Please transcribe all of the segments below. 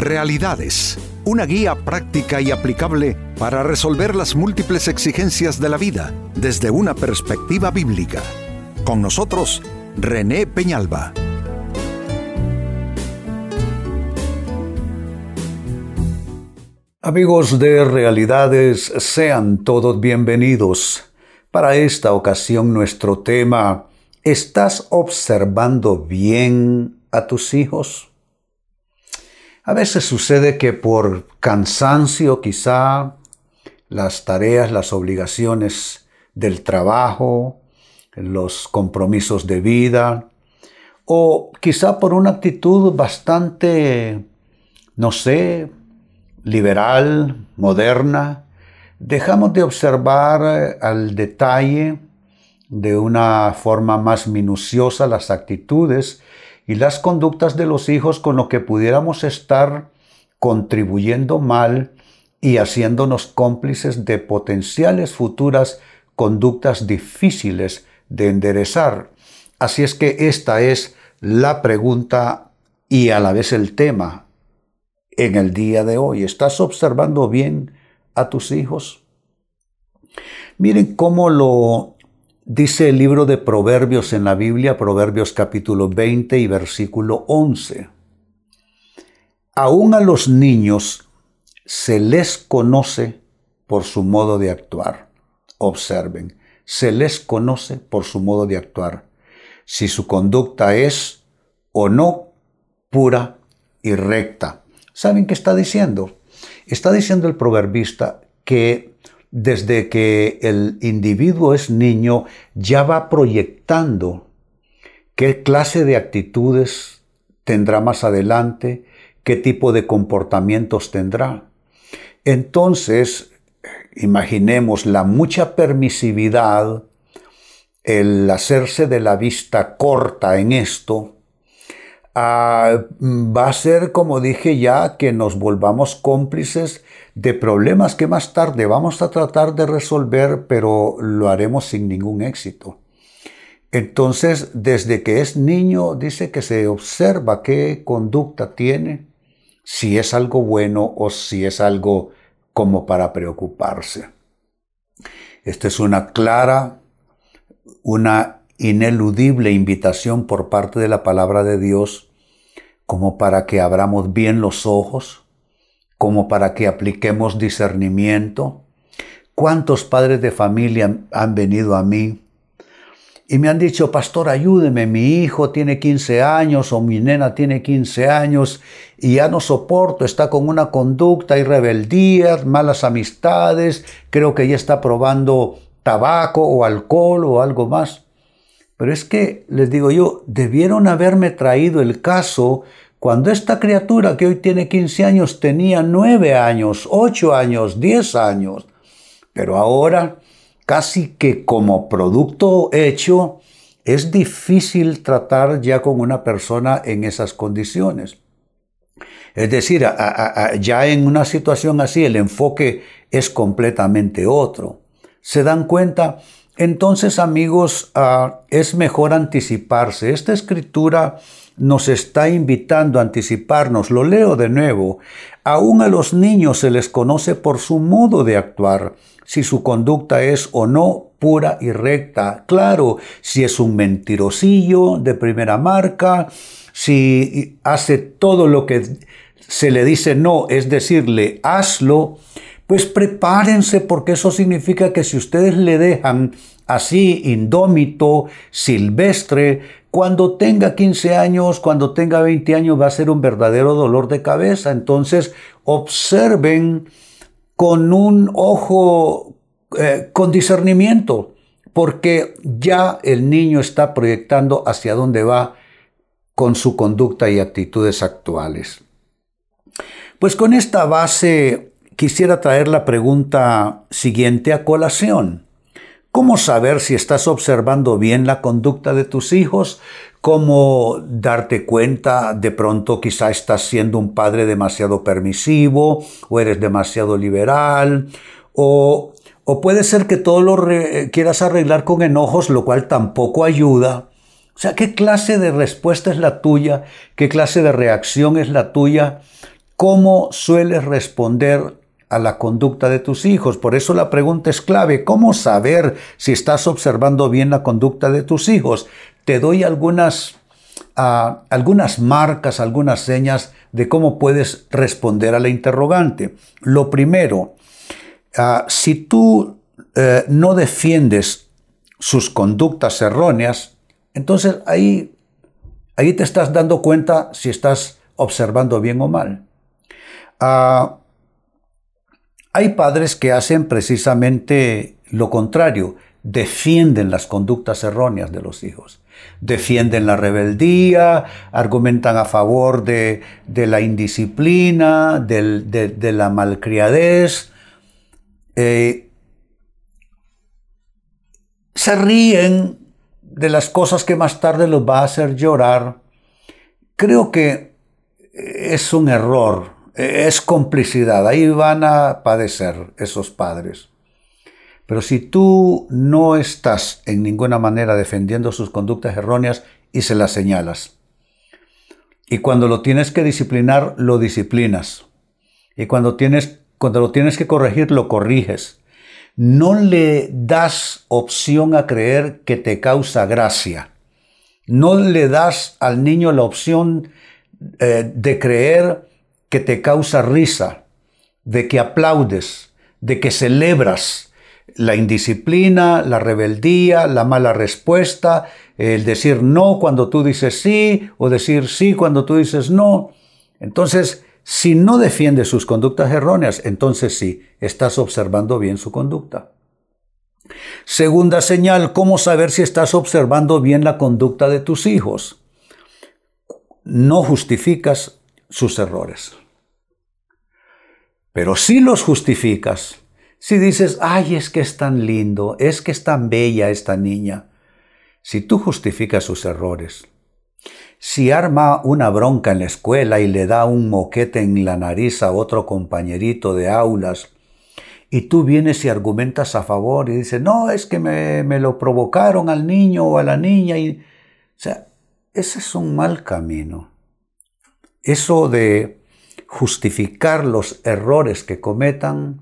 Realidades, una guía práctica y aplicable para resolver las múltiples exigencias de la vida desde una perspectiva bíblica. Con nosotros, René Peñalba. Amigos de Realidades, sean todos bienvenidos. Para esta ocasión nuestro tema, ¿estás observando bien a tus hijos? A veces sucede que por cansancio quizá las tareas, las obligaciones del trabajo, los compromisos de vida, o quizá por una actitud bastante, no sé, liberal, moderna, dejamos de observar eh, al detalle de una forma más minuciosa las actitudes y las conductas de los hijos con lo que pudiéramos estar contribuyendo mal y haciéndonos cómplices de potenciales futuras conductas difíciles de enderezar. Así es que esta es la pregunta y a la vez el tema en el día de hoy. ¿Estás observando bien a tus hijos? Miren cómo lo Dice el libro de Proverbios en la Biblia, Proverbios capítulo 20 y versículo 11. Aún a los niños se les conoce por su modo de actuar. Observen, se les conoce por su modo de actuar. Si su conducta es o no pura y recta. ¿Saben qué está diciendo? Está diciendo el proverbista que desde que el individuo es niño, ya va proyectando qué clase de actitudes tendrá más adelante, qué tipo de comportamientos tendrá. Entonces, imaginemos la mucha permisividad, el hacerse de la vista corta en esto, Ah, va a ser, como dije ya, que nos volvamos cómplices de problemas que más tarde vamos a tratar de resolver, pero lo haremos sin ningún éxito. Entonces, desde que es niño, dice que se observa qué conducta tiene, si es algo bueno o si es algo como para preocuparse. Esta es una clara, una ineludible invitación por parte de la palabra de Dios como para que abramos bien los ojos, como para que apliquemos discernimiento. ¿Cuántos padres de familia han venido a mí y me han dicho, pastor, ayúdeme, mi hijo tiene 15 años o mi nena tiene 15 años y ya no soporto, está con una conducta y rebeldías, malas amistades, creo que ya está probando tabaco o alcohol o algo más. Pero es que, les digo yo, debieron haberme traído el caso cuando esta criatura que hoy tiene 15 años tenía 9 años, 8 años, 10 años. Pero ahora, casi que como producto hecho, es difícil tratar ya con una persona en esas condiciones. Es decir, ya en una situación así el enfoque es completamente otro. ¿Se dan cuenta? Entonces, amigos, ah, es mejor anticiparse. Esta escritura nos está invitando a anticiparnos. Lo leo de nuevo. Aún a los niños se les conoce por su modo de actuar, si su conducta es o no pura y recta. Claro, si es un mentirosillo de primera marca, si hace todo lo que se le dice no, es decirle hazlo, pues prepárense porque eso significa que si ustedes le dejan así indómito, silvestre, cuando tenga 15 años, cuando tenga 20 años va a ser un verdadero dolor de cabeza. Entonces observen con un ojo, eh, con discernimiento, porque ya el niño está proyectando hacia dónde va con su conducta y actitudes actuales. Pues con esta base quisiera traer la pregunta siguiente a colación. ¿Cómo saber si estás observando bien la conducta de tus hijos? ¿Cómo darte cuenta de pronto quizá estás siendo un padre demasiado permisivo o eres demasiado liberal? O, o puede ser que todo lo quieras arreglar con enojos, lo cual tampoco ayuda. O sea, ¿qué clase de respuesta es la tuya? ¿Qué clase de reacción es la tuya? cómo sueles responder a la conducta de tus hijos. Por eso la pregunta es clave. ¿Cómo saber si estás observando bien la conducta de tus hijos? Te doy algunas, ah, algunas marcas, algunas señas de cómo puedes responder a la interrogante. Lo primero, ah, si tú eh, no defiendes sus conductas erróneas, entonces ahí, ahí te estás dando cuenta si estás observando bien o mal. Ah, hay padres que hacen precisamente lo contrario, defienden las conductas erróneas de los hijos, defienden la rebeldía, argumentan a favor de, la indisciplina, de, la malcriadez, eh, se ríen de las cosas que más tarde los va a hacer llorar. Creo que es un error es complicidad, ahí van a padecer esos padres. Pero si tú no estás en ninguna manera defendiendo sus conductas erróneas y se las señalas, y cuando lo tienes que disciplinar, lo disciplinas, y cuando, tienes, cuando lo tienes que corregir, lo corriges, no le das opción a creer que te causa gracia, no le das al niño la opción eh, de creer que te causa risa, de que aplaudes, de que celebras la indisciplina, la rebeldía, la mala respuesta, el decir no cuando tú dices sí o decir sí cuando tú dices no. Entonces, si no defiendes sus conductas erróneas, entonces sí, estás observando bien su conducta. Segunda señal, ¿cómo saber si estás observando bien la conducta de tus hijos? No justificas sus errores. Pero si los justificas, si dices, ay, es que es tan lindo, es que es tan bella esta niña, si tú justificas sus errores, si arma una bronca en la escuela y le da un moquete en la nariz a otro compañerito de aulas, y tú vienes y argumentas a favor y dices, no, es que me, me lo provocaron al niño o a la niña, y, o sea, ese es un mal camino. Eso de justificar los errores que cometan,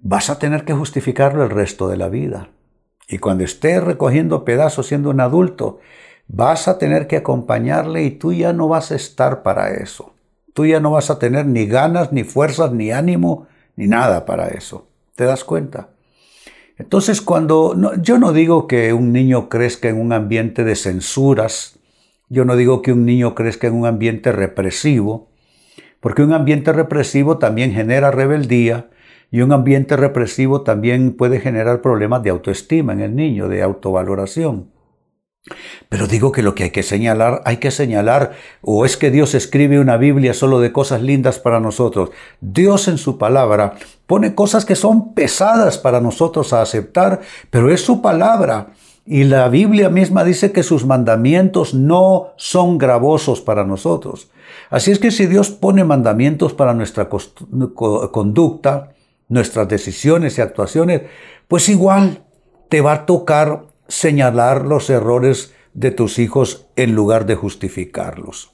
vas a tener que justificarlo el resto de la vida. Y cuando estés recogiendo pedazos siendo un adulto, vas a tener que acompañarle y tú ya no vas a estar para eso. Tú ya no vas a tener ni ganas, ni fuerzas, ni ánimo, ni nada para eso. ¿Te das cuenta? Entonces, cuando yo no digo que un niño crezca en un ambiente de censuras, yo no digo que un niño crezca en un ambiente represivo, porque un ambiente represivo también genera rebeldía y un ambiente represivo también puede generar problemas de autoestima en el niño, de autovaloración. Pero digo que lo que hay que señalar, hay que señalar, o es que Dios escribe una Biblia solo de cosas lindas para nosotros. Dios en su palabra pone cosas que son pesadas para nosotros a aceptar, pero es su palabra. Y la Biblia misma dice que sus mandamientos no son gravosos para nosotros. Así es que si Dios pone mandamientos para nuestra conducta, nuestras decisiones y actuaciones, pues igual te va a tocar señalar los errores de tus hijos en lugar de justificarlos.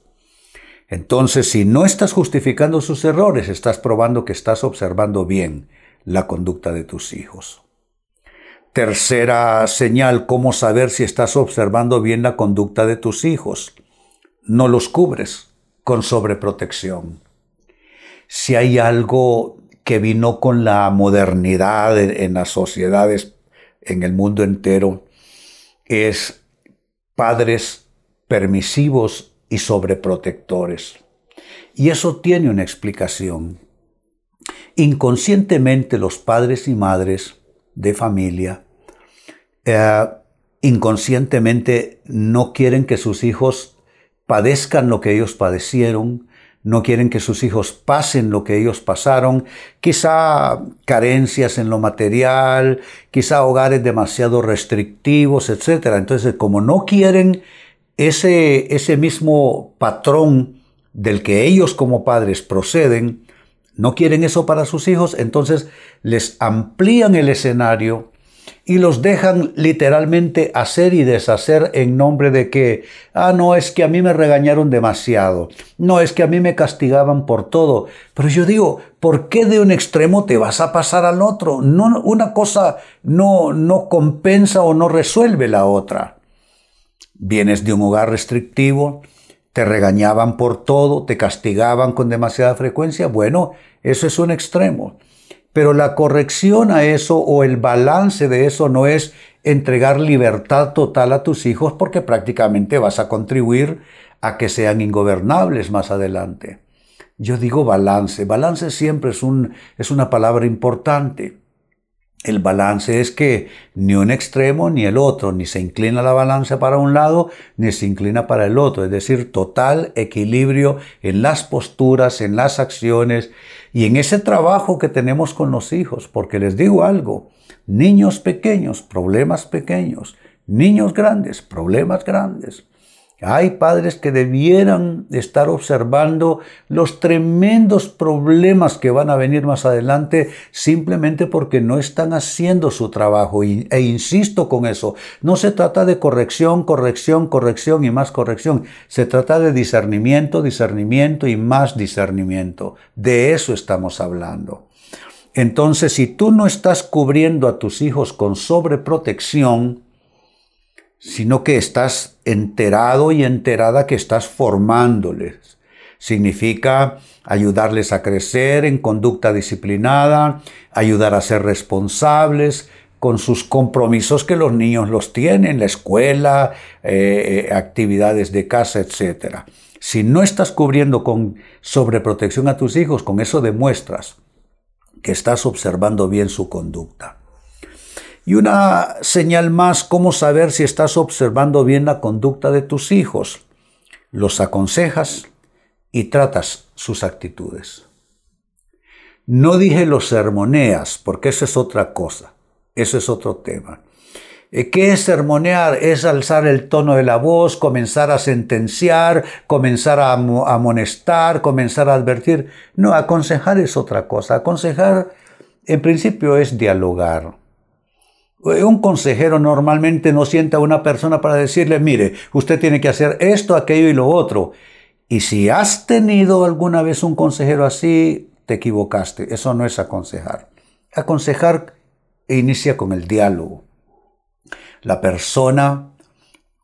Entonces, si no estás justificando sus errores, estás probando que estás observando bien la conducta de tus hijos. Tercera señal, cómo saber si estás observando bien la conducta de tus hijos. No los cubres con sobreprotección. Si hay algo que vino con la modernidad en, las sociedades, en el mundo entero, es padres permisivos y sobreprotectores. Y eso tiene una explicación. Inconscientemente los padres y madres de familia, eh, inconscientemente no quieren que sus hijos padezcan lo que ellos padecieron, no quieren que sus hijos pasen lo que ellos pasaron, quizá carencias en lo material, quizá hogares demasiado restrictivos, etc. Entonces, como no quieren ese, ese mismo patrón del que ellos como padres proceden, no quieren eso para sus hijos, entonces les amplían el escenario y los dejan literalmente hacer y deshacer en nombre de que, ah, no, es que a mí me regañaron demasiado, no, es que a mí me castigaban por todo. Pero yo digo, ¿por qué de un extremo te vas a pasar al otro? No, una cosa no, no compensa o no resuelve la otra. Vienes de un hogar restrictivo, te regañaban por todo, te castigaban con demasiada frecuencia, bueno, eso es un extremo. Pero la corrección a eso o el balance de eso no es entregar libertad total a tus hijos porque prácticamente vas a contribuir a que sean ingobernables más adelante. Yo digo balance. Balance siempre es, un, es una palabra importante. El balance es que ni un extremo ni el otro, ni se inclina la balanza para un lado, ni se inclina para el otro. Es decir, total equilibrio en las posturas, en las acciones y en ese trabajo que tenemos con los hijos. Porque les digo algo, niños pequeños, problemas pequeños, niños grandes, problemas grandes. Hay padres que debieran estar observando los tremendos problemas que van a venir más adelante simplemente porque no están haciendo su trabajo. e insisto con eso, no se trata de corrección, corrección, corrección y más corrección. Se trata de discernimiento, discernimiento y más discernimiento. De eso estamos hablando. Entonces, si tú no estás cubriendo a tus hijos con sobreprotección, sino que estás enterado y enterada que estás formándoles. Significa ayudarles a crecer en conducta disciplinada, ayudar a ser responsables con sus compromisos que los niños los tienen, la escuela, eh, eh, actividades de casa, etc. Si no estás cubriendo con sobreprotección a tus hijos, con eso demuestras que estás observando bien su conducta. Y una señal más, cómo saber si estás observando bien la conducta de tus hijos. Los aconsejas y tratas sus actitudes. No dije los sermoneas, porque eso es otra cosa, eso es otro tema. Eh, ¿Qué es sermonear? Es alzar el tono de la voz, comenzar a sentenciar, comenzar a amonestar, comenzar a advertir. No, aconsejar es otra cosa. Aconsejar, en principio, es dialogar. Un consejero normalmente no sienta a una persona para decirle, mire, usted tiene que hacer esto, aquello y lo otro. Y si has tenido alguna vez un consejero así, te equivocaste. Eso no es aconsejar. Aconsejar inicia con el diálogo. La persona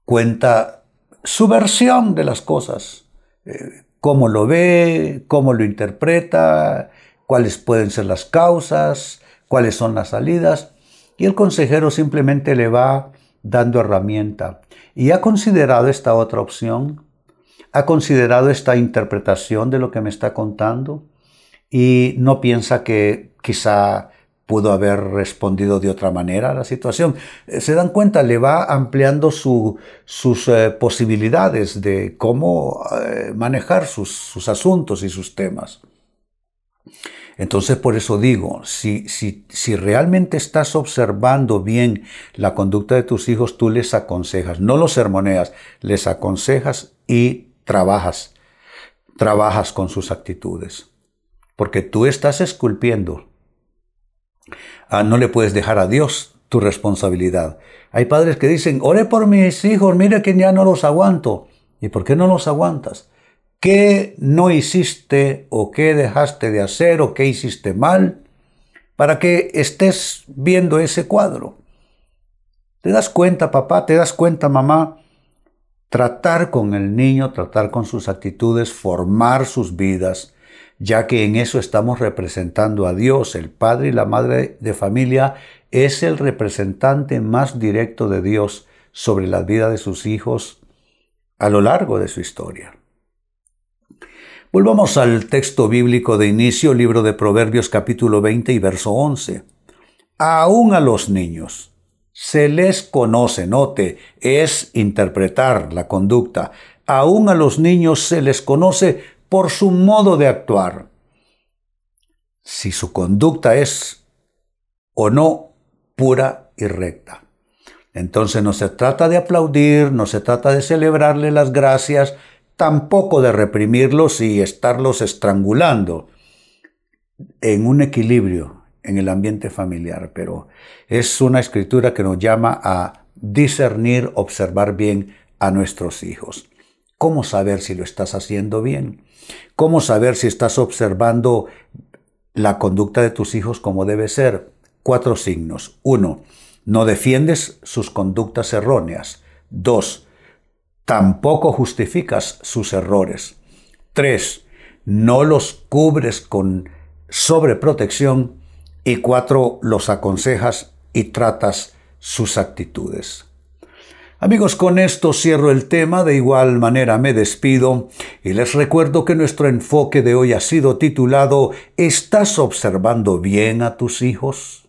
cuenta su versión de las cosas, eh, cómo lo ve, cómo lo interpreta, cuáles pueden ser las causas, cuáles son las salidas. Y el consejero simplemente le va dando herramienta. ¿Y ha considerado esta otra opción? ¿Ha considerado esta interpretación de lo que me está contando? Y no piensa que quizá pudo haber respondido de otra manera a la situación. Eh, se dan cuenta, le va ampliando sus eh, posibilidades de cómo eh, manejar sus asuntos y sus temas. Entonces por eso digo, si, si, si realmente estás observando bien la conducta de tus hijos, tú les aconsejas, no los sermoneas, les aconsejas y trabajas, trabajas con sus actitudes. Porque tú estás esculpiendo. Ah, no le puedes dejar a Dios tu responsabilidad. Hay padres que dicen, ore por mis hijos, mire que ya no los aguanto. ¿Y por qué no los aguantas? ¿Qué no hiciste o qué dejaste de hacer o qué hiciste mal para que estés viendo ese cuadro? ¿Te das cuenta, papá? ¿Te das cuenta, mamá? Tratar con el niño, tratar con sus actitudes, formar sus vidas, ya que en eso estamos representando a Dios. El padre y la madre de familia es el representante más directo de Dios sobre la vida de sus hijos a lo largo de su historia. Volvamos al texto bíblico de inicio, libro de Proverbios capítulo 20 y verso 11. Aún a los niños se les conoce, note, es interpretar la conducta. Aún a los niños se les conoce por su modo de actuar. Si su conducta es o no pura y recta. Entonces no se trata de aplaudir, no se trata de celebrarle las gracias, tampoco de reprimirlos y estarlos estrangulando en un equilibrio en el ambiente familiar, pero es una escritura que nos llama a discernir, observar bien a nuestros hijos. ¿Cómo saber si lo estás haciendo bien? ¿Cómo saber si estás observando la conducta de tus hijos como debe ser? Cuatro signos. Uno, no defiendes sus conductas erróneas. Dos, tampoco justificas sus errores. Tres, no los cubres con sobreprotección. Y cuatro, los aconsejas y tratas sus actitudes. Amigos, con esto cierro el tema, de igual manera me despido y les recuerdo que nuestro enfoque de hoy ha sido titulado ¿Estás observando bien a tus hijos?